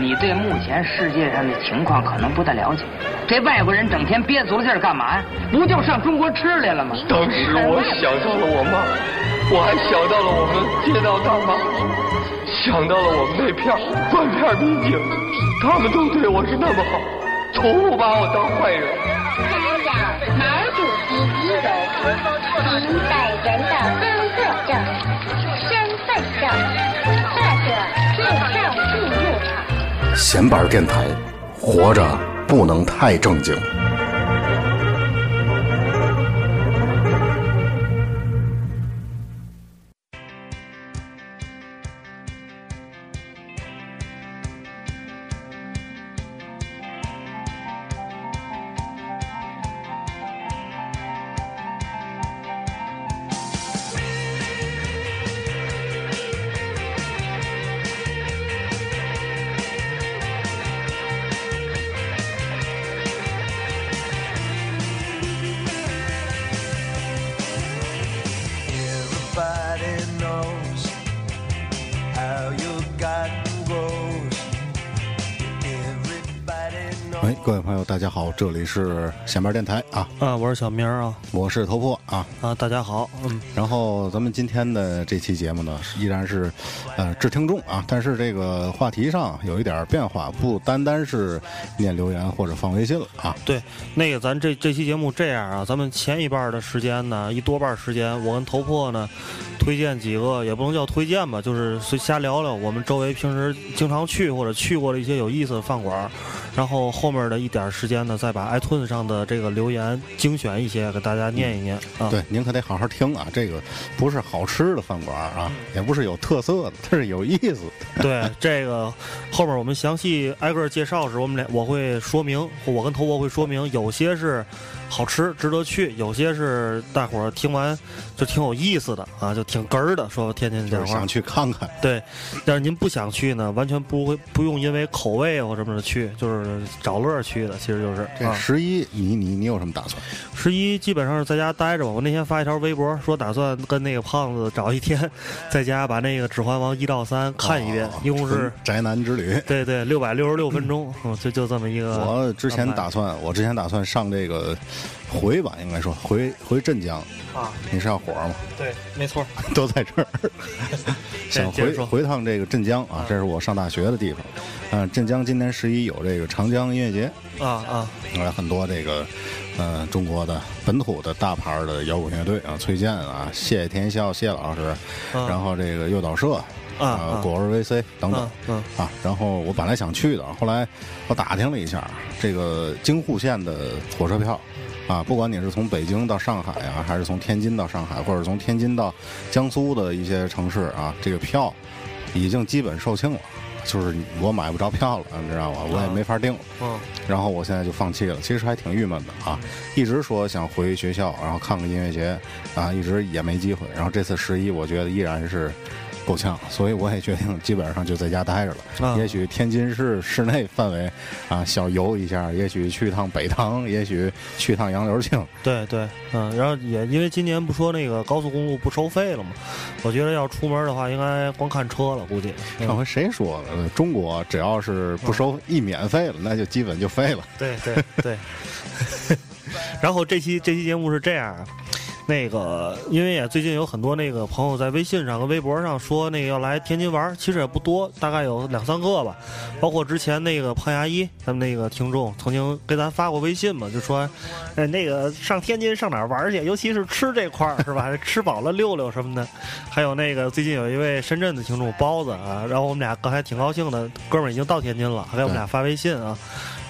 你对目前世界上的情况可能不太了解。这外国人整天憋足了劲儿干嘛呀？不就上中国吃来了吗？当时我想到了我妈，我还想到了我们街道大妈，想到了我们那片断片民警，他们都对我是那么好，从不把我当坏人。查找毛主席遗容，其本人的工作证、身份证或者护照进入场。闲板电台，活着不能太正经。哎，各位朋友，大家好，这里是闲板电台啊，啊，我是小明啊，我是头破啊。啊，大家好，嗯，然后咱们今天的这期节目呢，依然是呃致听众啊，但是这个话题上有一点变化，不单单是念留言或者放微信了啊。对，那个咱这这期节目这样啊，咱们前一半的时间呢，一多半时间，我跟头破呢推荐几个，也不能叫推荐吧，就是随瞎聊聊我们周围平时经常去或者去过的一些有意思的饭馆，然后后面的一点时间呢，再把 iTunes 上的这个留言精选一些给大家念一念啊。对，您可得好好听啊，这个不是好吃的饭馆啊，也不是有特色的，它是有意思的。对，这个后面我们详细挨个介绍时，我们俩我会说明，我跟头博会说明，有些是好吃值得去，有些是大伙儿听完就挺有意思的啊，就挺哏儿的，说天天讲话想。去看看，对，但是您不想去呢，完全不会不用因为口味或什么的去，就是找乐儿去的，其实就是这啊。十一，你你你有什么打算？十一基本上是在家待着吧。我那天发一条微博，说打算跟那个胖子找一天，在家把那个《指环王》一到三看一遍，哦一共是宅男之旅。对对六百六十六分钟，嗯，就就这么一个。我之前打算，我之前打算上这个回吧，应该说回回镇江。啊，你是要火吗？对，没错。都在这儿。想回回趟这个镇江啊，这是我上大学的地方。嗯、镇江今年十一有这个长江音乐节，啊啊，呃，很多这个呃中国的本土的大牌的摇滚乐队啊，崔健啊、谢天笑谢老师，嗯然后这个诱导社。啊果儿 VC 等等嗯嗯啊，然后我本来想去的，后来我打听了一下，这个京沪线的火车票啊，不管你是从北京到上海啊，还是从天津到上海，或者从天津到江苏的一些城市啊，这个票已经基本售罄了，就是我买不着票了，你知道吗？我也没法订了。嗯然后我现在就放弃了，其实还挺郁闷的啊，一直说想回学校，然后看个音乐节啊，一直也没机会。然后这次十一，我觉得依然是够呛，所以我也决定基本上就在家待着了。啊也许天津市市内范围啊小游一下，也许去趟北塘，也许去趟杨柳青。对对，嗯，然后也因为今年不说那个高速公路不收费了嘛，我觉得要出门的话，应该光看车了，估计。嗯上回谁说的？呃中国只要是不收一免费了，那就基本就废了。对对对。然后这期这期节目是这样啊，那个因为也最近有很多那个朋友在微信上和微博上说那个要来天津玩儿，其实也不多，大概有两三个吧。包括之前那个胖牙医，咱们那个听众曾经给咱发过微信嘛，就说，哎，那个上天津上哪儿玩儿去？尤其是吃这块儿是吧？吃饱了溜溜什么的。还有那个最近有一位深圳的听众包子啊，然后我们俩刚才挺高兴的，哥们儿已经到天津了，还给我们俩发微信啊。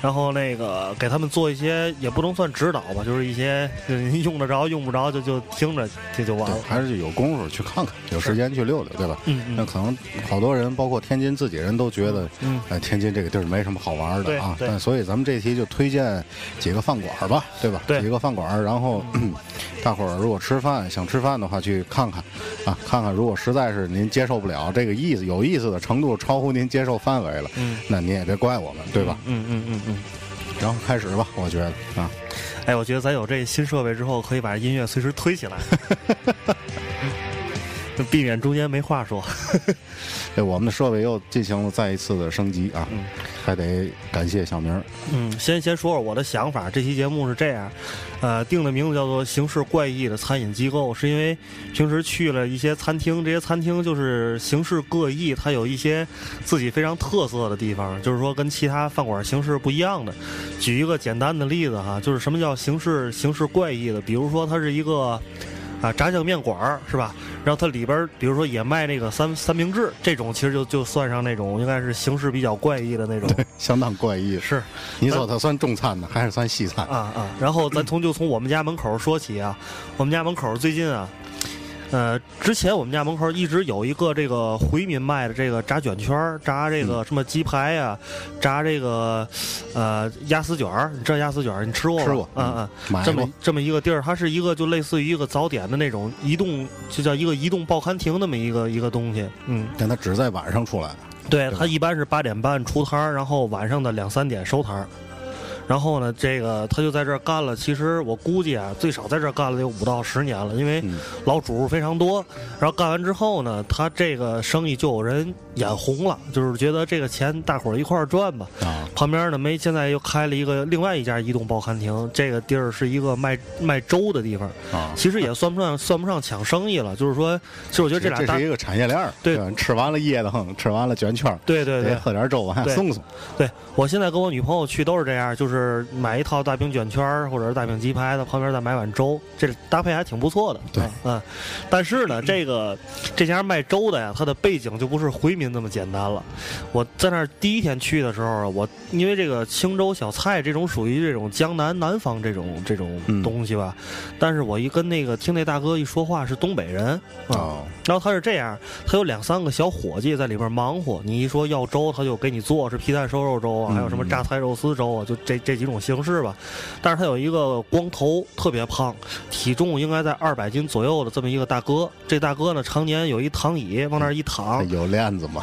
然后那个给他们做一些，也不能算指导吧，就是一些嗯用得着用不着就就听着这就完对了，。还是有功夫去看看，有时间去溜溜，对吧？嗯嗯那可能好多人，包括天津自己人都觉得，嗯哎，天津这个地儿没什么好玩的啊。对对但所以咱们这期就推荐几个饭馆吧，对吧？对几个饭馆，然后、大伙儿如果吃饭想吃饭的话，去看看啊，看看如果实在是您接受不了这个意思，有意思的程度超乎您接受范围了，嗯那您也别怪我们，对吧？嗯嗯嗯嗯。然后开始吧，我觉得啊，哎，我觉得咱有这新设备之后，可以把音乐随时推起来。避免中间没话说。对，我们的设备又进行了再一次的升级啊，嗯还得感谢小明儿。嗯，先先说说我的想法。这期节目是这样，呃，定的名字叫做“形式怪异的餐饮机构”，是因为平时去了一些餐厅，这些餐厅就是形式各异，它有一些自己非常特色的地方，就是说跟其他饭馆形式不一样的。举一个简单的例子哈，就是什么叫形式形式怪异的？比如说它是一个。啊，炸酱面馆儿是吧？然后它里边儿，比如说也卖那个三三明治，这种其实就就算上那种应该是形式比较怪异的那种。相当怪异。是，你说它算中餐呢，还是算西餐？啊啊，然后咱从就从我们家门口说起啊，我们家门口最近啊，呃，之前我们家门口一直有一个这个回民卖的这个炸卷圈儿，炸这个什么鸡排呀、炸这个呃鸭丝卷儿，你知道鸭丝卷儿你吃过吗？吃过嗯嗯，这么这么一个地儿，它是一个就类似于一个早点的那种移动，就叫一个移动报刊亭那么一个一个东西，嗯。但它只在晚上出来。对，它一般是八点半出摊儿，然后晚上的两三点收摊儿。然后呢，这个他就在这儿干了。其实我估计啊，最少在这儿干了有五到十年了，因为嗯老主顾非常多。然后干完之后呢，他这个生意就有人眼红了，就是觉得这个钱大伙儿一块儿赚吧。啊，旁边呢，没现在又开了一个另外一家移动报刊亭，这个地儿是一个卖卖粥的地方。啊，其实也算不上算不上抢生意了，就是说，其实我觉得这俩这是一个产业链儿。对吃完了噎得慌，吃完了卷圈儿，对对对喝点粥往下对送送。对我现在跟我女朋友去都是这样，就是买一套大饼卷圈儿或者是大饼鸡排的，旁边再买碗粥，这搭配还挺不错的。对啊嗯，但是呢，这个这家卖粥的呀，它的背景就不是回民那么简单了。我在那儿第一天去的时候啊，我因为这个青州小菜这种属于这种江南南方这种这种嗯东西吧，但是我一跟那个听那大哥一说话是东北人啊。哦，然后他是这样，他有两三个小伙计在里边忙活。你一说要粥，他就给你做，是皮蛋瘦肉粥啊，嗯还有什么榨菜肉丝粥啊，就这这几种形式吧。但是他有一个光头，特别胖，体重应该在二百斤左右的这么一个大哥。这大哥呢，常年有一躺椅，往那儿一躺，有链子吗？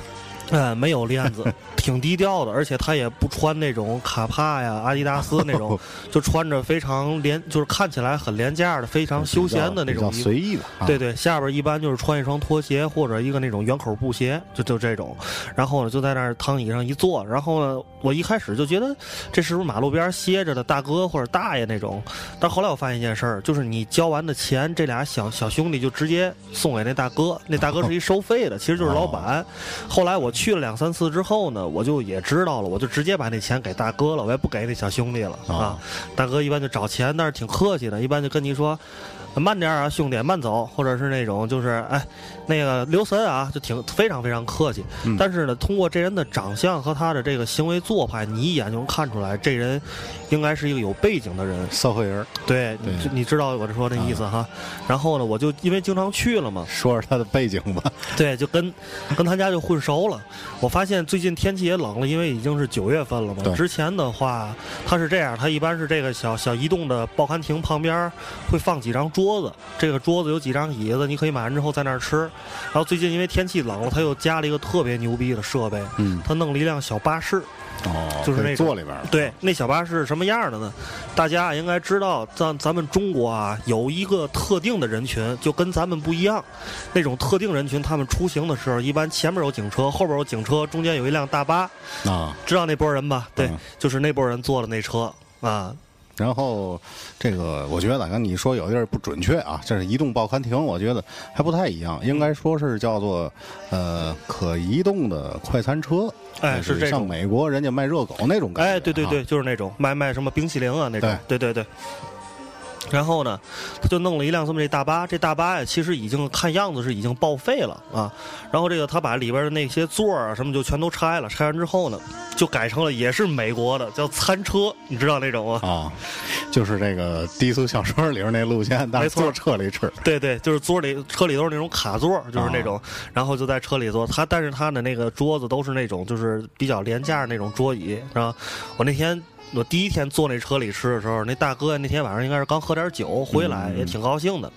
哎，没有链子，挺低调的，而且他也不穿那种卡帕呀、阿迪达斯那种，就穿着非常廉，就是看起来很廉价的、非常休闲的那种衣服。随意的。啊对，对，下边一般就是穿一双拖鞋或者一个那种圆口布鞋，就就这种。然后呢，就在那儿躺椅上一坐。然后呢，我一开始就觉得这是不是马路边歇着的大哥或者大爷那种？但后来我发现一件事儿，就是你交完的钱，这俩小小兄弟就直接送给那大哥，那大哥是一收费的，其实就是老板。后来我去了两三次之后呢，我就也知道了，我就直接把那钱给大哥了，我也不给那小兄弟了啊啊。大哥一般就找钱，但是挺客气的，一般就跟你说。慢点儿啊，兄弟，慢走，或者是那种就是哎，那个留神啊，就挺非常非常客气。嗯但是呢，通过这人的长相和他的这个行为做派，你一眼就能看出来，这人应该是一个有背景的人。社会人，对，对你你知道我这说那意思哈。然后呢，我就因为经常去了嘛，说说他的背景吧。对，就跟跟他家就混熟了。我发现最近天气也冷了，因为已经是九月份了嘛。之前的话，它是这样，它一般是这个小小移动的报刊亭旁边会放几张桌子，这个桌子有几张椅子，你可以买完之后在那儿吃。然后最近因为天气冷了，他又加了一个特别牛逼的设备，嗯，他弄了一辆小巴士。哦，就是那坐里边儿。对，那小巴是什么样的呢？大家应该知道，咱咱们中国啊，有一个特定的人群，就跟咱们不一样。那种特定人群，他们出行的时候，一般前面有警车，后边有警车，中间有一辆大巴，啊。知道那波人吧？对，嗯就是那波人坐的那车啊。然后这个，我觉得跟你说有点不准确啊，这是移动报刊亭，我觉得还不太一样，应该说是叫做呃可移动的快餐车。哎是像美国人家卖热狗那种感觉。哎，对对对，就是那种卖卖什么冰淇淋啊那种，对对对。然后呢，他就弄了一辆这么这大巴，这大巴呀，其实已经看样子是已经报废了啊。然后这个他把里边的那些座儿啊什么就全都拆了，拆完之后呢，就改成了也是美国的叫餐车，你知道那种吗？啊，啊就是这个低俗小说里边那路线，但是没错坐车里吃。对对，就是座里车里都是那种卡座，就是那种，然后就在车里坐。他但是他的那个桌子都是那种就是比较廉价那种桌椅。然后我那天我第一天坐那车里吃的时候，那大哥那天晚上应该是刚喝点酒回来，嗯也挺高兴的。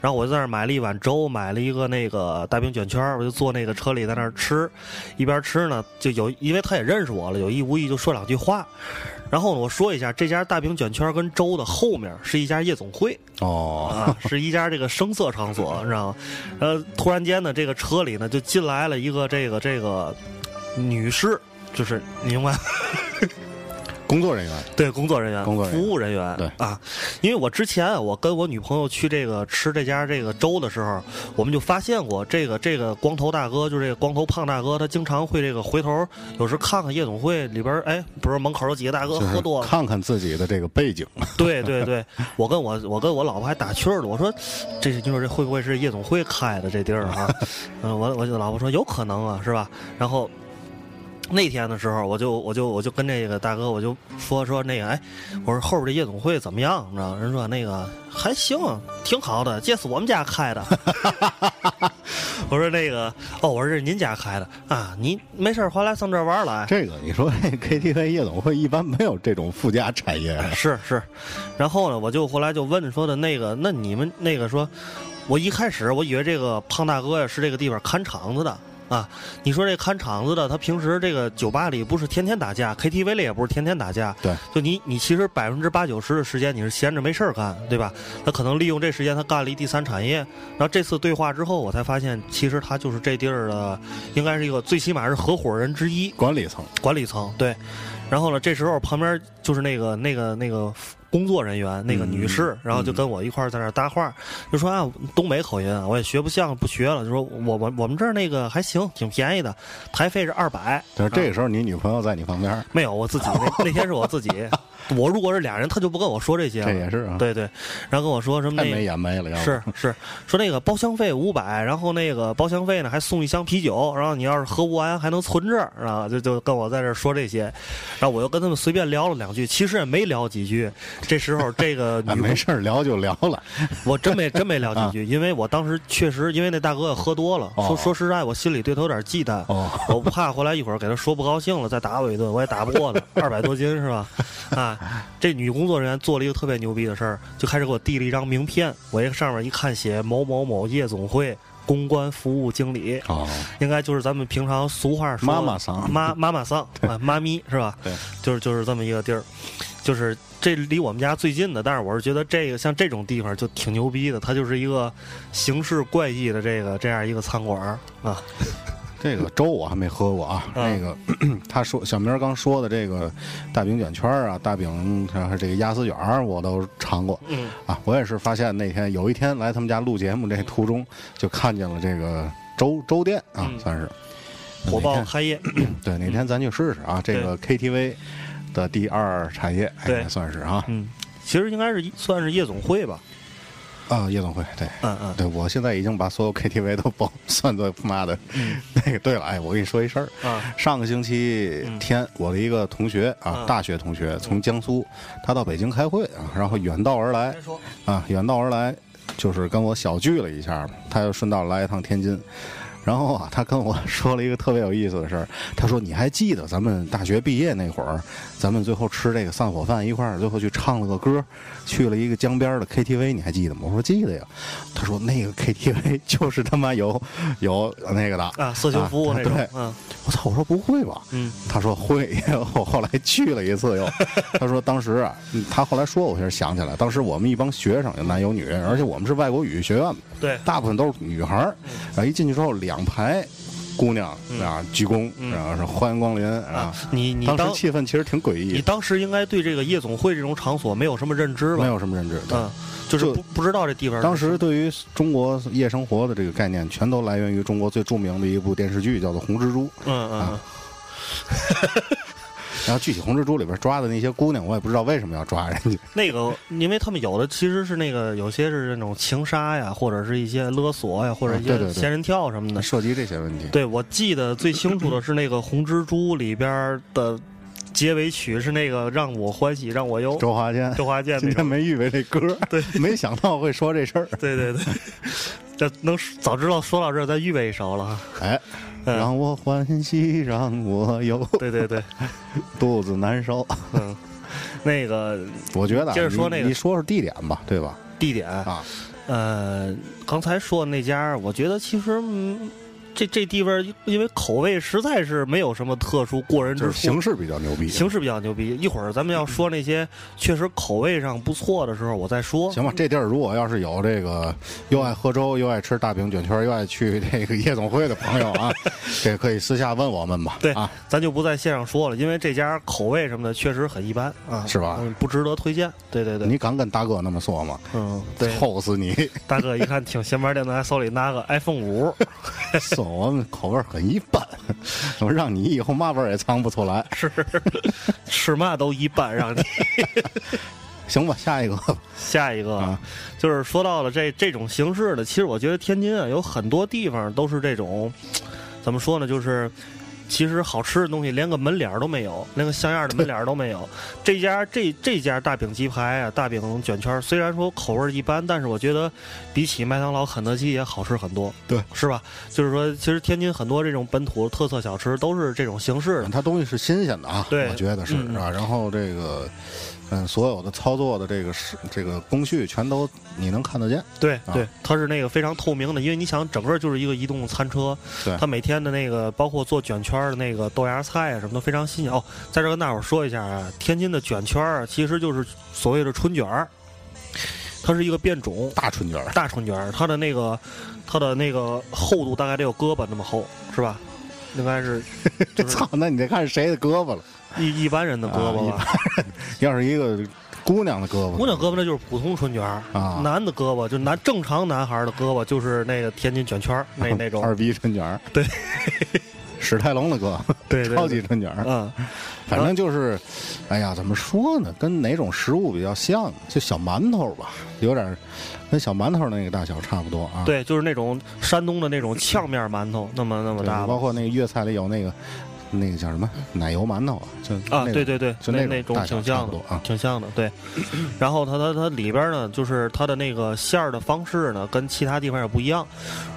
然后我就在那儿买了一碗粥，买了一个那个大饼卷圈儿，我就坐那个车里在那儿吃，一边吃呢就有，因为他也认识我了，有意无意就说两句话。然后呢，我说一下，这家大饼卷圈跟粥的后面是一家夜总会哦，啊，是一家这个声色场所，你知道吗？呃，突然间呢，这个车里呢就进来了一个这个这个女士，就是你明白？工作人员对，工作人员、工作人员服务人员，对啊，因为我之前啊我跟我女朋友去这个吃这家这个粥的时候，我们就发现过这个这个光头大哥，就是这个光头胖大哥，他经常会这个回头，有时看看夜总会里边，哎，不是门口有几个大哥喝多了，看看自己的这个背景，对对对，我跟我我跟我老婆还打趣儿了，我说这是你说这会不会是夜总会开的这地儿啊？嗯，我我就老婆说有可能啊，是吧？然后。那天的时候，我就我就我就跟这个大哥，我就说说那个，哎，我说后边这夜总会怎么样？你知道？人说那个还行，挺好的，这是我们家开的。我说那个，哦，我说这是您家开的啊，您没事儿回来上这儿玩儿来。这个你说 KTV 夜总会一般没有这种附加产业，是是，然后呢，我就后来就问说的那个，那你们那个说，我一开始我以为这个胖大哥呀是这个地方看场子的啊。你说这看场子的，他平时这个酒吧里不是天天打架，KTV 里也不是天天打架，对，就你你其实百分之八九十的时间你是闲着没事儿干，对吧？他可能利用这时间他干了一第三产业。然后这次对话之后，我才发现其实他就是这地儿的，应该是一个最起码是合伙人之一。管理层管理层对，然后呢，这时候旁边就是那个那个那个工作人员那个女士，然后就跟我一块儿在那儿搭话，就说啊，东北口音啊，我也学不像，不学了，就说我我我们这儿那个还行，挺便宜的，台费是二百。但是这个时候你女朋友在你旁边，没有，我自己那那天是我自己，我如果是俩人，他就不跟我说这些了。这也是啊，对对，然后跟我说什么太那没眼没了，要是是，说那个包厢费五百，然后那个包厢费呢还送一箱啤酒，然后你要是喝不完还能存这儿，啊，就就跟我在这说这些，然后我又跟他们随便聊了两句，其实也没聊几句。这时候这个啊女没事儿聊就聊了，我真没真没聊几句，因为我当时确实因为那大哥也喝多了，哦说说实在，我心里对他有点忌惮，哦我不怕回来一会儿给他说不高兴了再打我一顿，我也打不过他，二百多斤是吧？啊，这女工作人员做了一个特别牛逼的事儿，就开始给我递了一张名片，我这上面一看写某某某夜总会公关服务经理，哦，应该就是咱们平常俗话说妈妈桑妈妈妈桑啊，妈咪是吧？对，就是就是这么一个地儿，就是这离我们家最近的，但是我是觉得这个像这种地方就挺牛逼的，它就是一个形式怪异的这个这样一个餐馆啊，这个粥我还没喝过啊。嗯。那个 他说小明儿刚说的这个大饼卷圈儿啊，大饼还有这个鸭丝卷儿，我都尝过。嗯。啊。我也是发现那天有一天来他们家录节目这途中，就看见了这个粥粥店啊，嗯。算是。火爆开业，对，哪天咱去试试啊。这个 KTV 的第二产业，哎对。算是啊。嗯，其实应该是一算是夜总会吧，啊，夜总会对。嗯嗯对，我现在已经把所有 KTV 都包 算作妈的。那个，对了，哎，我跟你说一事儿。啊上个星期天，我的一个同学啊，嗯大学同学从江苏，他到北京开会啊，然后远道而来啊，远道而来，就是跟我小聚了一下，他又顺道来一趟天津。然后啊，他跟我 说了一个特别有意思的事儿。他说：“你还记得咱们大学毕业那会儿，咱们最后吃这个散伙饭一块儿，最后去唱了个歌，去了一个江边的 KTV，你还记得吗？”我说：“记得呀。”他说：“那个 KTV 就是他妈有有那个的啊，色情服务那种，对，嗯我操！我说不会吧？嗯他说会，我后来去了一次又。他说当时啊，嗯他后来说，我才想起来，当时我们一帮学生，有男有女，而且我们是外国语学院，对，大部分都是女孩儿。然后一进去之后，两排姑娘啊鞠躬，嗯然后说欢迎光临啊啊。，你你当时气氛其实挺诡异你，当时应该对这个夜总会这种场所没有什么认知吧？没有什么认知。对嗯，就是就不不知道这地方当时对于中国夜生活的这个概念，全都来源于中国最著名的一部电视剧，叫做《红蜘蛛》。嗯嗯嗯 然后具体《红蜘蛛》里边抓的那些姑娘，我也不知道为什么要抓人家。那个，因为他们有的其实是那个，有些是那种情杀呀，或者是一些勒索呀，或者一些仙人跳什么的。涉及这些问题。对，我记得最清楚的是那个《红蜘蛛》里边的结尾曲是那个“让我欢喜让我忧”，周华健，周华健今。天没预备这歌，对，没想到会说这事儿。对对对，这能早知道说到这儿再预备一首了哈。哎，嗯让我欢喜让我忧，对对对，肚子难受。嗯，那个 我觉得啊接着说那个你你说说地点吧，对吧？地点。啊，呃，刚才说的那家，我觉得其实嗯，这这地方因为口味实在是没有什么特殊过人之处，就是形式比较牛逼。形式比较牛逼。一会儿咱们要说那些确实口味上不错的时候，我再说。行吧，这地儿如果要是有这个又爱喝粥、又爱吃大饼卷圈、又爱去这个夜总会的朋友啊，这可以私下问我们吧。对啊，咱就不在线上说了，因为这家口味什么的确实很一般啊，是吧嗯，不值得推荐。对对对，你敢跟大哥那么说吗？嗯，对，抽死你！大哥一看挺闲班电台，手里拿个 iPhone 五，说我们口味很一般，我让你以后嘛味儿也尝不出来。是吃嘛都一般，让你。行吧，下一个。下一个啊就是说到了这这种形式的，其实我觉得天津啊有很多地方都是这种，怎么说呢？就是其实好吃的东西连个门脸儿都没有，连个像样的门脸儿都没有。这家这这家大饼鸡排啊，大饼卷圈，虽然说口味儿一般，但是我觉得比起麦当劳、肯德基也好吃很多，对，是吧？就是说，其实天津很多这种本土特色小吃都是这种形式的。它东西是新鲜的啊，对我觉得是嗯是吧？然后这个，嗯，所有的操作的这个是这个工序全都你能看得见。啊对对，它是那个非常透明的，因为你想，整个就是一个移动餐车，对它每天的那个包括做卷圈儿的那个豆芽菜啊什么都非常新鲜。哦，在这儿跟大伙儿说一下啊，天津的卷圈儿啊其实就是所谓的春卷儿，它是一个变种大春卷儿，大春卷儿，它的那个它的那个厚度大概得有胳膊那么厚，是吧？应该是就是 操，那你得看谁的胳膊了。一一般人的胳膊吧。要是一个姑娘的胳膊，姑娘胳膊那就是普通春卷儿啊男的胳膊就男正常男孩儿的胳膊就是那个天津卷圈儿那那种。二逼春卷儿，对，史泰龙的胳膊，对对对超级春卷儿，嗯，反正就是，哎呀，怎么说呢？跟哪种食物比较像？就小馒头吧，有点跟小馒头那个大小差不多啊。对，就是那种山东的那种呛面馒头，那么那么，大包括那个粤菜里有那个那个叫什么奶油馒头啊，就啊，那个对对对，就那那种挺像的啊。挺像的，对。然后它它它里边呢，就是它的那个馅儿的方式呢，跟其他地方也不一样。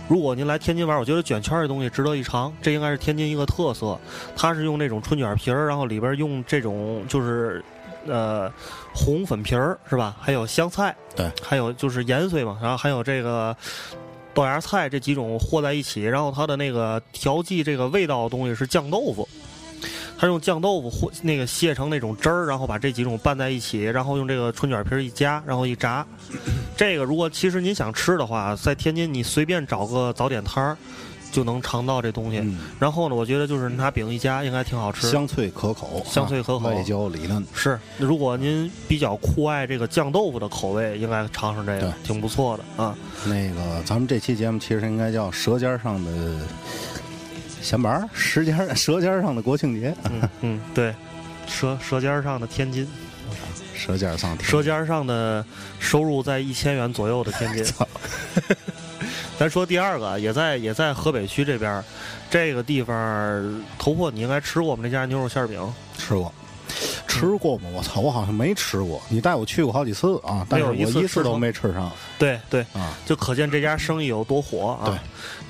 如果您来天津玩，我觉得卷圈儿这东西值得一尝，这应该是天津一个特色。它是用那种春卷皮儿，然后里边用这种就是呃红粉皮儿是吧？还有香菜，对，还有就是盐水嘛，然后还有这个豆芽菜这几种和在一起，然后它的那个调剂这个味道的东西是酱豆腐。它用酱豆腐和那个卸成那种汁儿，然后把这几种拌在一起，然后用这个春卷皮一夹，然后一炸。这个如果其实您想吃的话，在天津你随便找个早点摊儿就能尝到这东西。嗯然后呢，我觉得就是拿饼一夹，应该挺好吃。香脆可口，香脆可口啊外焦里嫩。是，如果您比较酷爱这个酱豆腐的口味，应该尝尝这个，挺不错的啊。那个，咱们这期节目其实应该叫《舌尖上的闲玩儿》，舌尖儿舌尖儿上的国庆节，嗯嗯，对，舌舌尖上的天津，舌尖儿上的舌尖上的收入在一千元左右的天津。操咱说第二个，也在也在河北区这边儿，这个地方头破，你应该吃过我们那家牛肉馅儿饼。吃过。吃过吗？我操，我好像没吃过。你带我去过好几次啊，但是我一次都没吃上对对，啊。就可见这家生意有多火啊！对，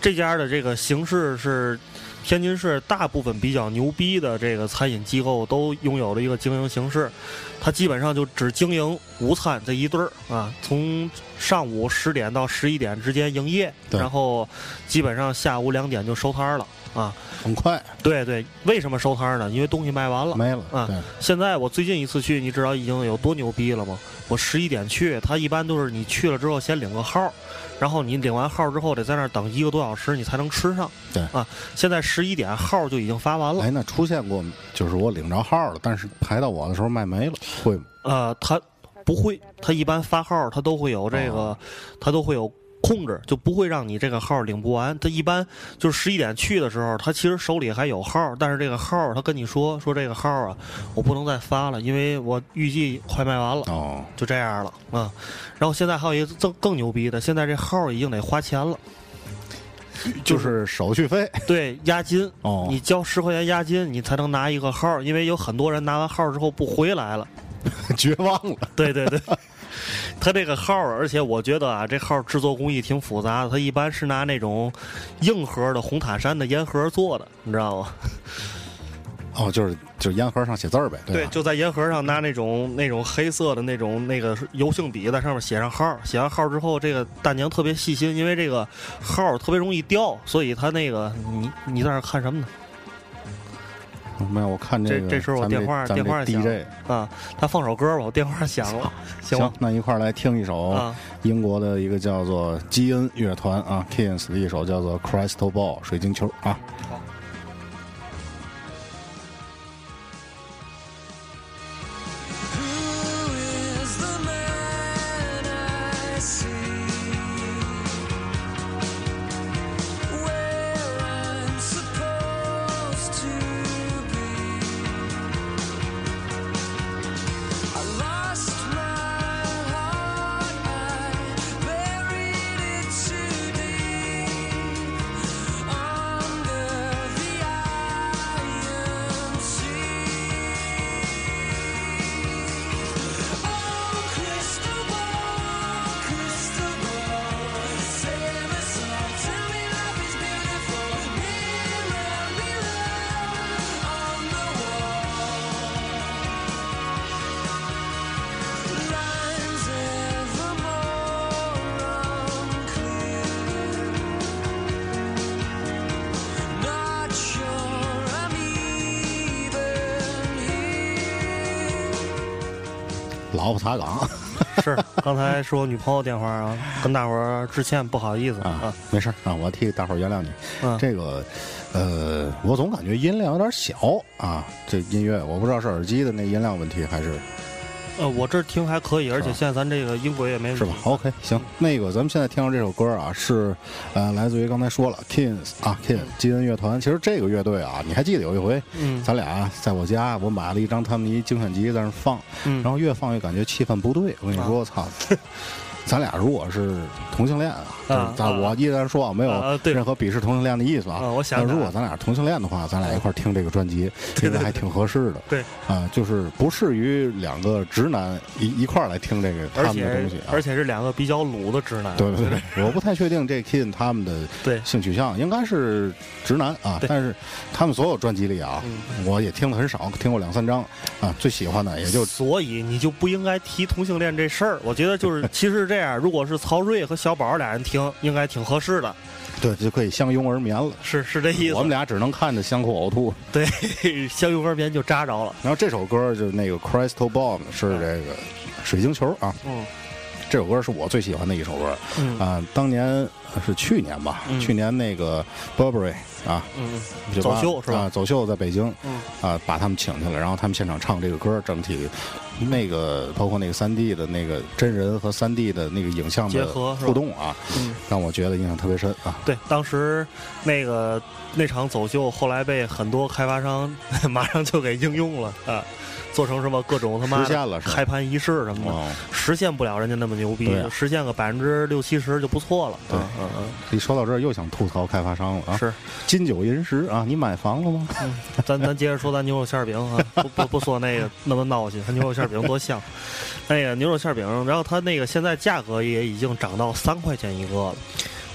这家的这个形式是天津市大部分比较牛逼的这个餐饮机构都拥有了一个经营形式，它基本上就只经营午餐这一对儿啊，从上午十点到十一点之间营业，然后基本上下午两点就收摊儿了啊。很快。对对，为什么收摊儿呢？因为东西卖完了。没了。啊，现在我最近一次去，你知道已经有多牛逼了吗？我十一点去，他一般都是你去了之后先领个号，然后你领完号之后得在那儿等一个多小时，你才能吃上。对啊，现在十一点号就已经发完了。哎，那出现过，就是我领着号了，但是排到我的时候卖没了，会吗？呃，他不会，他一般发号他都会有这个，哦他都会有。控制就不会让你这个号领不完。他一般就是十一点去的时候，他其实手里还有号，但是这个号他跟你说说这个号啊，我不能再发了，因为我预计快卖完了。哦，就这样了啊。然后现在还有一个更更牛逼的，现在这号已经得花钱了，就是手续费对，押金，哦你交十块钱押金，你才能拿一个号，因为有很多人拿完号之后不回来了。绝望了。对对对。他这个号，而且我觉得啊，这号制作工艺挺复杂的。他一般是拿那种硬盒的红塔山的烟盒做的，你知道吗？哦，就是就是烟盒上写字儿呗，对，吧？就在烟盒上拿那种那种黑色的那种那个油性笔在上面写上号，写完号之后，这个大娘特别细心，因为这个号特别容易掉，所以她那个你你在那儿看什么呢？没有，我看这个，这这时候我咱电话咱电话这响 DJ 啊，他放首歌吧，我电话响了，行吗？那一块儿来听一首啊英国的一个叫做基恩乐团啊 Kings 的一首叫做 Crystal Ball 水晶球啊。Who 老婆查岗 是，刚才是我女朋友电话啊，跟大伙儿致歉，不好意思啊啊，，没事儿啊，我替大伙儿原谅你。嗯这个，呃，我总感觉音量有点小啊。这音乐我不知道是耳机的那音量问题还是呃，我这儿听还可以，而且现在咱这个音轨也没问题是吧？OK，行，那个咱们现在听到这首歌啊，是呃来自于刚才说了 Kings 啊，Kings 基恩乐团。其实这个乐队啊，你还记得有一回，嗯咱俩在我家，我买了一张他们一精选集在那放，嗯然后越放越感觉气氛不对。我跟你说，我操！咱俩如果是同性恋啊，就是咱啊我依然说啊，没有任何鄙视同性恋的意思啊。啊我想起来但如果咱俩是同性恋的话，咱俩一块儿听这个专辑，应该还挺合适的。对啊，就是不适于两个直男一一块儿来听这个他们的东西啊。而且是两个比较鲁的直男，对对对，我不太确定这 Kin 他们的对性取向应该是直男啊，但是他们所有专辑里啊，嗯我也听的很少，听过两三张啊，最喜欢的也就所以你就不应该提同性恋这事儿。我觉得就是，其实这样，如果是曹睿和小宝俩人听，应该挺合适的，对就可以相拥而眠了。是是这意思。我们俩只能看着相互呕吐。对 相拥而眠就扎着了。然后这首歌就是那个 Crystal Ball 是这个水晶球啊，嗯这首歌是我最喜欢的一首歌嗯啊。当年是去年吧，嗯去年那个 Burberry 啊，嗯走秀是吧啊，走秀在北京，嗯啊，把他们请去了，然后他们现场唱这个歌，整体那个包括那个三 D 的那个真人和三 D 的那个影像的结合互动啊，嗯，让我觉得印象特别深啊。对，当时那个那场走秀，后来被很多开发商 马上就给应用了啊，做成什么各种他妈实现了开盘仪式什么的。哦，实现不了人家那么牛逼，实现个百分之六七十就不错了。对嗯嗯一说到这儿又想吐槽开发商了嗯，啊。是，金九银十啊，你买房了吗？嗯，咱咱接着说咱牛肉馅儿饼啊，不不不说那个那么闹心，它牛肉馅儿饼多像。那个牛肉馅饼，然后它那个现在价格也已经涨到三块钱一个了。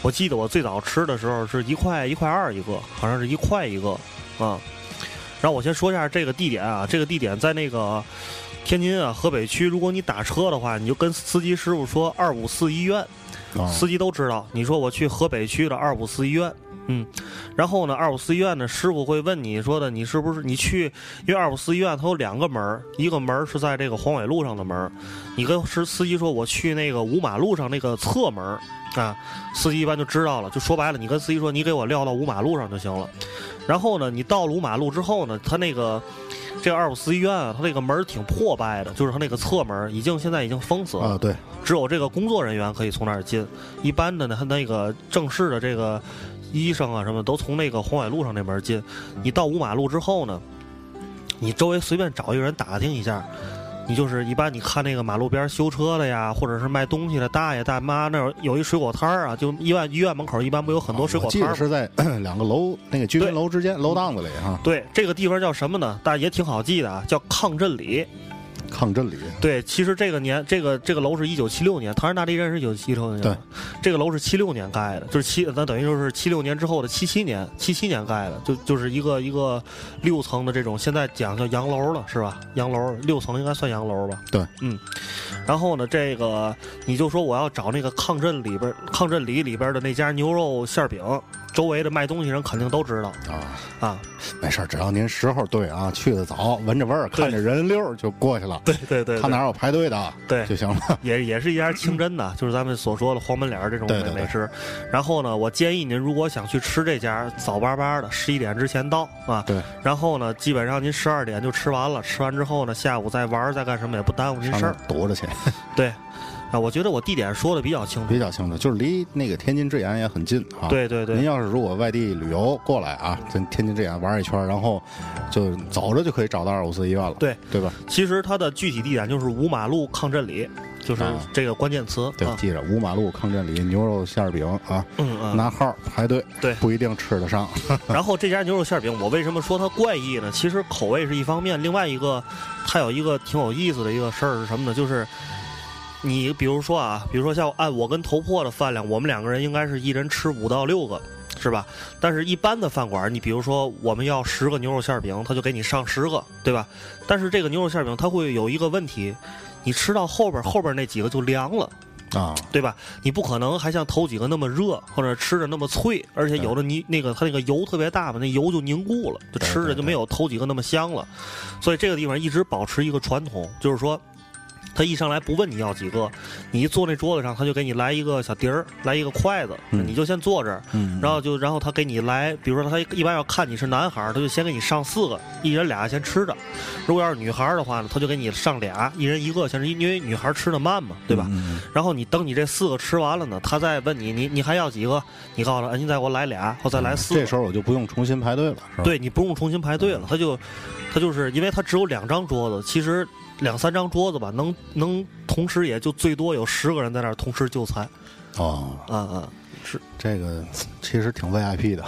我记得我最早吃的时候是一块一块二一个，好像是一块一个啊。然后我先说一下这个地点啊，这个地点在那个天津啊河北区，如果你打车的话，你就跟司机师傅说二五四医院，啊，司机都知道。你说我去河北区的二五四医院，嗯，然后呢，二五四医院的，师傅会问你说的，你是不是你去？因为二五四医院它有两个门儿，一个门儿是在这个黄纬路上的门儿，你跟司司机说我去那个五马路上那个侧门啊，司机一般就知道了。就说白了，你跟司机说你给我撂到五马路上就行了。然后呢，你到了五马路之后呢，他那个。这个二五四医院啊，它那个门儿挺破败的，就是它那个侧门已经现在已经封死了。啊，对，只有这个工作人员可以从那儿进，一般的呢，他那个正式的这个医生啊什么都从那个红海路上那门进。你到五马路之后呢，你周围随便找一个人打听一下，你就是一般你看那个马路边修车的呀，或者是卖东西的大爷大妈那儿有一水果摊儿啊，就医院医院门口一般不有很多水果摊儿是在 两个楼那个居民楼之间楼档子里哈。对，这个地方叫什么呢？大家也挺好记的啊，叫抗震里。抗震里，对，其实这个年，这个这个楼是一九七六年，唐山大地震是一九七六年，对，这个楼是七六年盖的，就是七，那等于就是七六年之后的七七年，七七年盖的，就就是一个一个六层的这种，现在讲叫洋楼了，是吧？洋楼六层应该算洋楼吧？对，嗯。然后呢，这个你就说我要找那个抗震里边抗震里里边的那家牛肉馅饼，周围的卖东西人肯定都知道啊，啊。没事儿，只要您时候对啊，去的早，闻着味儿，看着人溜儿就过去了。对对对，看哪儿有排队的，对就行了。也也是一家清真的，就是咱们所说的黄门脸儿这种美美食。然后呢，我建议您如果想去吃这家，早巴巴的，十一点之前到啊。对。然后呢，基本上您十二点就吃完了，吃完之后呢，下午再玩儿再干什么也不耽误您事儿。躲着去，对。啊，我觉得我地点说的比较清楚。比较清楚，就是离那个天津之眼也很近啊。对对对您要是如果外地旅游过来啊，在天津之眼玩一圈，然后就走着就可以找到二五四医院了，对对吧？其实它的具体地点就是五马路抗震里，就是啊这个关键词。对，啊记着五马路抗震里牛肉馅儿饼啊，嗯嗯。拿号儿排队，对不一定吃得上。然后这家牛肉馅饼，我为什么说它怪异呢？其实口味是一方面，另外一个，它有一个挺有意思的一个事儿是什么呢？就是你比如说啊，比如说像按我跟头破的饭量，我们两个人应该是一人吃五到六个。是吧？但是，一般的饭馆，你比如说我们要十个牛肉馅饼，他就给你上十个，对吧？但是这个牛肉馅饼它会有一个问题，你吃到后边，后边那几个就凉了。啊，对吧？你不可能还像头几个那么热，或者吃着那么脆，而且有的你那个它那个油特别大嘛，那油就凝固了，就吃着就没有头几个那么香了。所以这个地方一直保持一个传统，就是说。他一上来不问你要几个，你一坐那桌子上，他就给你来一个小碟儿，来一个筷子，嗯你就先坐这儿，嗯，然后就然后他给你来，比如说他一般要看你是男孩儿，他就先给你上四个，一人俩先吃着。如果要是女孩儿的话呢，他就给你上俩，一人一个，先是因为女孩儿吃的慢嘛，对吧？然后你等你这四个吃完了呢，他再问你，你你还要几个？你告诉他，哎你再给我来俩，或再来四个。这时候我就不用重新排队了，是吧？对你不用重新排队了，他就他就是因为他只有两张桌子，其实两三张桌子吧，能能同时也就最多有十个人在那儿同时就餐。哦，啊啊，是。这个其实挺 VIP 的，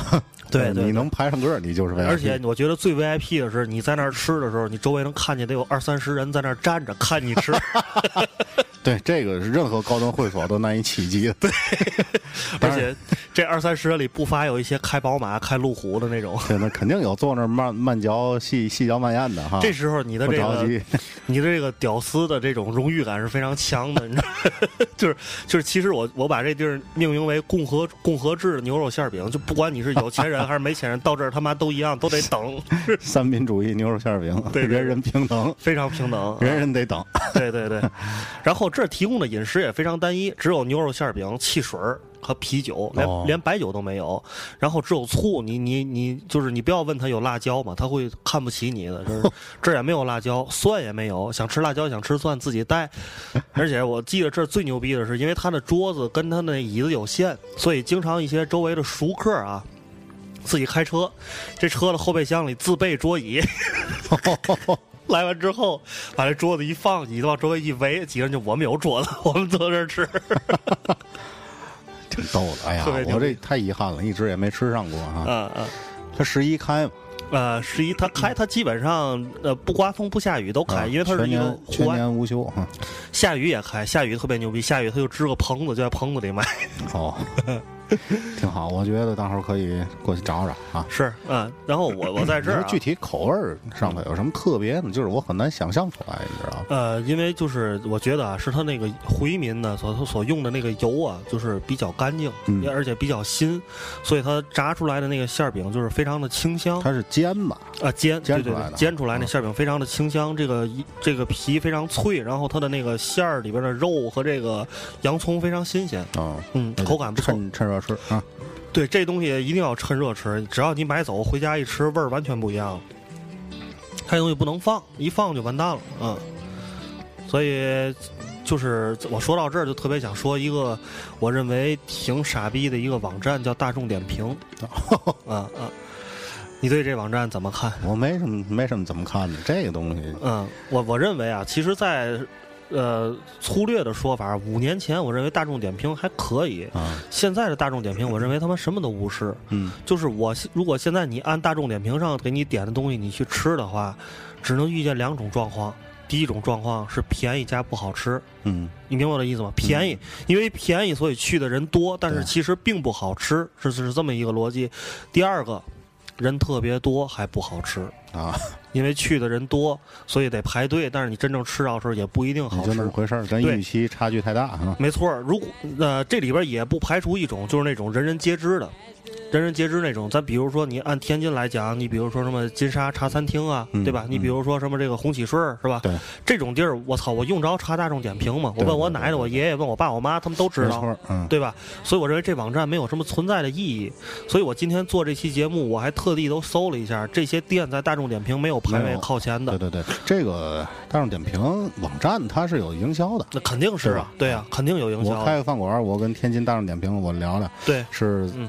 对对对你能排上个，你就是 VIP。而且我觉得最 VIP 的是，你在那儿吃的时候，你周围能看见得有二三十人在那儿站着看你吃。对这个是任何高端会所都难以企及的。对，而且这二三十人里不乏有一些开宝马、开路虎的那种。对，那肯定有坐那儿慢慢嚼细细嚼慢咽的哈。这时候你的这个，你的这个屌丝的这种荣誉感是非常强的，你知道？就是就是，其实我我把这地儿命名为共和共和制的牛肉馅儿饼，就不管你是有钱人还是没钱人，到这儿他妈都一样，都得等，三民主义牛肉馅儿饼，对对人人平等，非常平等。人人得等。对对对，然后这儿提供的饮食也非常单一，只有牛肉馅儿饼、汽水儿和啤酒，连、哦连白酒都没有。然后只有醋，你你你就是你不要问他有辣椒嘛，他会看不起你的。就是 这也没有辣椒，蒜也没有，想吃辣椒想吃蒜自己带。而且我记得这最牛逼的是，因为他的桌子跟他那椅子有限，所以经常一些周围的熟客啊。自己开车，这车的后备箱里自备桌椅，来完之后，把这桌子一放，椅子往周围一围，几个人就我们有桌子，我们坐这儿吃。挺逗的。哎呀我这太遗憾了，一直也没吃上过哈。嗯嗯。他十一开嘛，呃，十一它开，它基本上呃不刮风不下雨都开，啊因为它是一个全年户外，全年无休哈。下雨也开，下雨特别牛逼，下雨他就支个棚子，就在棚子里卖。哦，挺好，我觉得到时候可以过去找找啊。是，嗯，然后我我在这儿、啊、具体口味儿上头有什么特别呢？就是我很难想象出来，你知道吗？呃，因为就是我觉得啊，是他那个回民呢所所用的那个油啊，就是比较干净，嗯而且比较新，所以它炸出来的那个馅儿饼就是非常的清香。它是煎吧？啊，煎煎出来的对对对，煎出来那嗯馅儿饼非常的清香，这个一这个皮非常脆，然后它的那个馅儿里边的肉和这个洋葱非常新鲜，哦，嗯，口感不错。趁趁热吃啊。对，这东西一定要趁热吃，只要你买走回家一吃，味儿完全不一样。这东西不能放，一放就完蛋了，嗯。所以就是我说到这儿，就特别想说一个我认为挺傻逼的一个网站，叫大众点评。啊啊，你对这网站怎么看？我没什么没什么怎么看的，这个东西嗯，我我认为啊，其实在，呃粗略的说法，五年前我认为大众点评还可以，啊，现在的大众点评，我认为他们什么都不是。嗯，就是我如果现在你按大众点评上给你点的东西你去吃的话，只能遇见两种状况。第一种状况是便宜加不好吃，嗯，你明白我的意思吗？便宜，因为便宜，所以去的人多，但是其实并不好吃，是是这么一个逻辑。第二个，人特别多还不好吃，啊，因为去的人多，所以得排队，但是你真正吃到的时候也不一定好吃就那么。回事儿，跟预期差距太大啊。没错儿，如果呃这里边也不排除一种就是那种人人皆知的。人人皆知那种，咱比如说你按天津来讲，你比如说什么金沙茶餐厅啊，嗯对吧？你比如说什么这个红喜顺是吧？对，这种地儿，我操，我用着查大众点评吗？我问我奶奶、我爷爷、问我爸、我妈，他们都知道。对吧？所以我认为这网站没有什么存在的意义。所以我今天做这期节目，我还特地都搜了一下，这些店在大众点评没有排位靠前的，对对对，这个大众点评网站它是有营销的。那肯定是啊，对啊，肯定有营销我开。个饭馆，我跟天津大众点评我聊聊，对，是嗯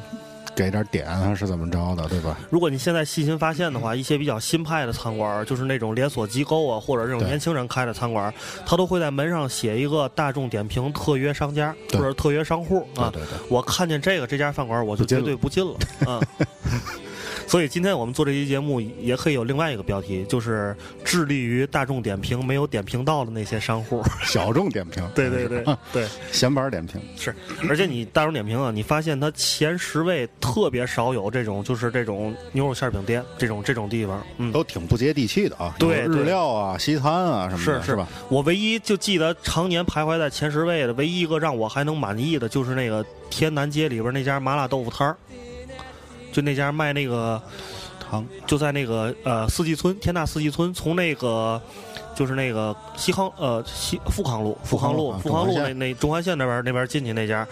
给点点还是怎么着的，对吧？如果你现在细心发现的话，一些比较新派的餐馆，就是那种连锁机构啊，或者这种年轻人开的餐馆，他都会在门上写一个大众点评特约商家或者特约商户啊。对对对，我看见这个这家饭馆，我就绝对不进了。嗯，所以今天我们做这期节目，也可以有另外一个标题，就是致力于大众点评没有点评到的那些商户。小众点评，对对对对，闲板点评，是。而且你大众点评啊，你发现它前十位特别少有这种，就是这种牛肉馅饼店这种这种地方。嗯，都挺不接地气的啊。对日料啊、西餐啊什么的，是是吧？我唯一就记得常年徘徊在前十位的，唯一一个让我还能满意的，就是那个天南街里边那家麻辣豆腐摊儿，就那家卖那个，糖就在那个呃四季村天大四季村，从那个就是那个西康呃西富康路富康路富富康路那那中环线那边那边进去那家，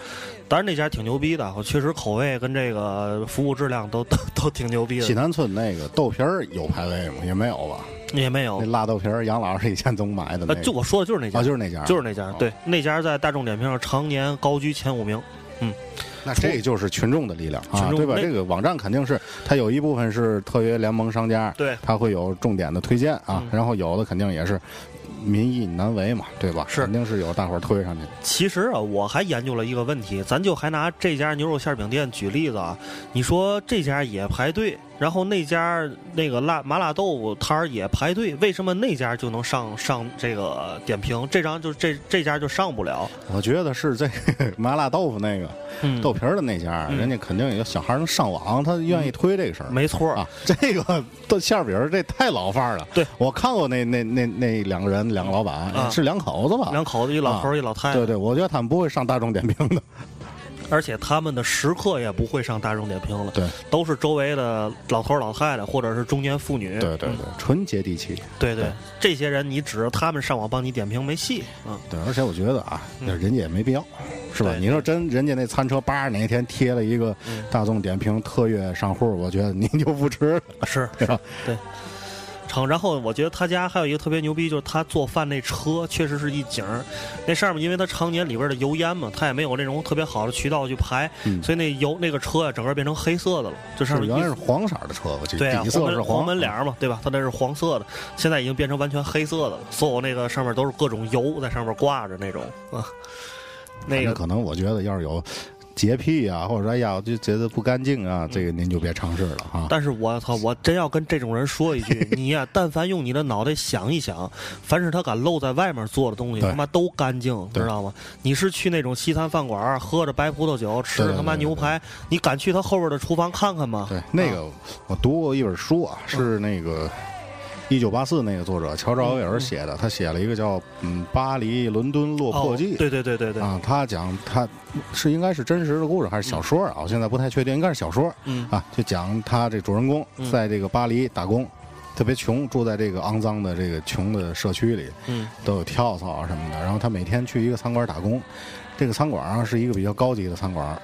当然那家挺牛逼的，我确实口味跟这个服务质量都 都都挺牛逼的，西南村那个豆皮儿有排位吗？也没有吧？也没有那。辣豆皮儿，杨老师以前总买的那。就我说的就是那家，啊，就是那家，就是那家，哦对，那家在大众点评上常年高居前五名。那这就是群众的力量啊，对吧？这个网站肯定是它有一部分是特约联盟商家，对它会有重点的推荐啊，嗯然后有的肯定也是民意难为嘛，对吧？是肯定是有大伙儿推上去。其实啊，我还研究了一个问题，咱就还拿这家牛肉馅饼店举例子啊。你说这家也排队，然后那家那个辣麻辣豆腐摊儿也排队，为什么那家就能上上这个点评，这张就这这家就上不了？我觉得是这 麻辣豆腐那个嗯，豆皮儿的那家，嗯人家肯定有小孩儿能上网，他愿意推这个事儿。没错，啊，这个豆馅儿饼这太老范儿了。对，我看过那那那那两个人，两个老板、啊是两口子吧？两口子一老头儿一老太太，对对，我觉得他们不会上大众点评的。而且他们的食客也不会上大众点评了，对，都是周围的老头儿老太太或者是中年妇女。嗯对对对，纯接地气。对对对，这些人你指着他们上网帮你点评没戏，嗯，对，而且我觉得啊，人家也没必要，是吧？你说真，人家那餐车叭哪天贴了一个嗯大众点评特约商户，我觉得您就不吃了，是是吧？成，然后我觉得他家还有一个特别牛逼，就是他做饭那车确实是一景儿。那上面因为他常年里边的油烟嘛，他也没有那种特别好的渠道去排，嗯所以那油那个车呀，整个变成黑色的了，就上是原来是黄色的车，我记对啊，底色是黄门黄门脸。脸儿嘛，对吧？他那是黄色的，现在已经变成完全黑色的了，所有那个上面都是各种油在上面挂着那种啊。那个可能我觉得要是有洁癖啊，或者说哎呀，我就觉得不干净啊，这个您就别尝试了啊。但是我操，我真要跟这种人说一句，你呀、但凡用你的脑袋想一想，凡是他敢露在外面做的东西，对他妈都干净，对知道吗？你是去那种西餐饭馆儿喝着白葡萄酒，吃对对着他妈对对牛排，你敢去他后边的厨房看看吗？对，那个我读过一本书啊，是那个一九八四那个作者乔治奥威尔写的，他写了一个叫《嗯巴黎伦敦落魄记》哦，对对对对对，啊，他讲他是应该是真实的故事还是小说啊？我现在不太确定，应该是小说嗯啊，就讲他这主人公嗯在这个巴黎打工。特别穷，住在这个肮脏的这个穷的社区里，嗯都有跳蚤啊什么的。然后他每天去一个餐馆打工，这个餐馆啊是一个比较高级的餐馆。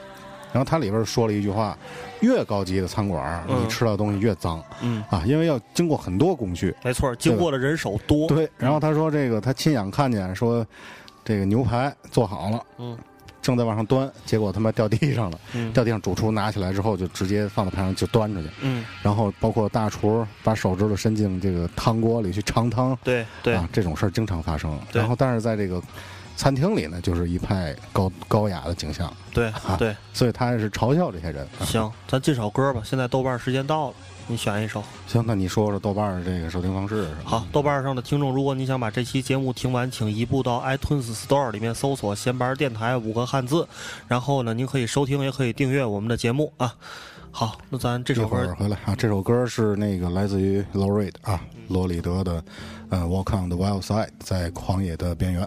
然后他里边说了一句话：越高级的餐馆，嗯你吃到的东西越脏嗯，啊，因为要经过很多工序。没错，经过的人手多，对，然后他说这个他亲眼看见说，这个牛排做好了，嗯正在往上端，结果他妈掉地上了，嗯掉地上，主厨拿起来之后就直接放到盘上就端出去，嗯，然后包括大厨把手指头伸进这个汤锅里去尝汤，对对啊，这种事儿经常发生。然后但是在这个餐厅里呢，就是一派高高雅的景象，对啊对，所以他是嘲笑这些人。啊行，咱进首歌吧，现在豆瓣时间到了。你选一首。行，那你说说豆瓣儿这个收听方式？好，豆瓣上的听众，如果你想把这期节目听完，请移步到 iTunes Store 里面搜索“闲班电台”五个汉字，然后呢，您可以收听，也可以订阅我们的节目啊。好，那咱这首歌回来啊，这首歌是那个来自于 Low Reed 啊，罗里德的呃《Walk on the Wild Side》在狂野的边缘，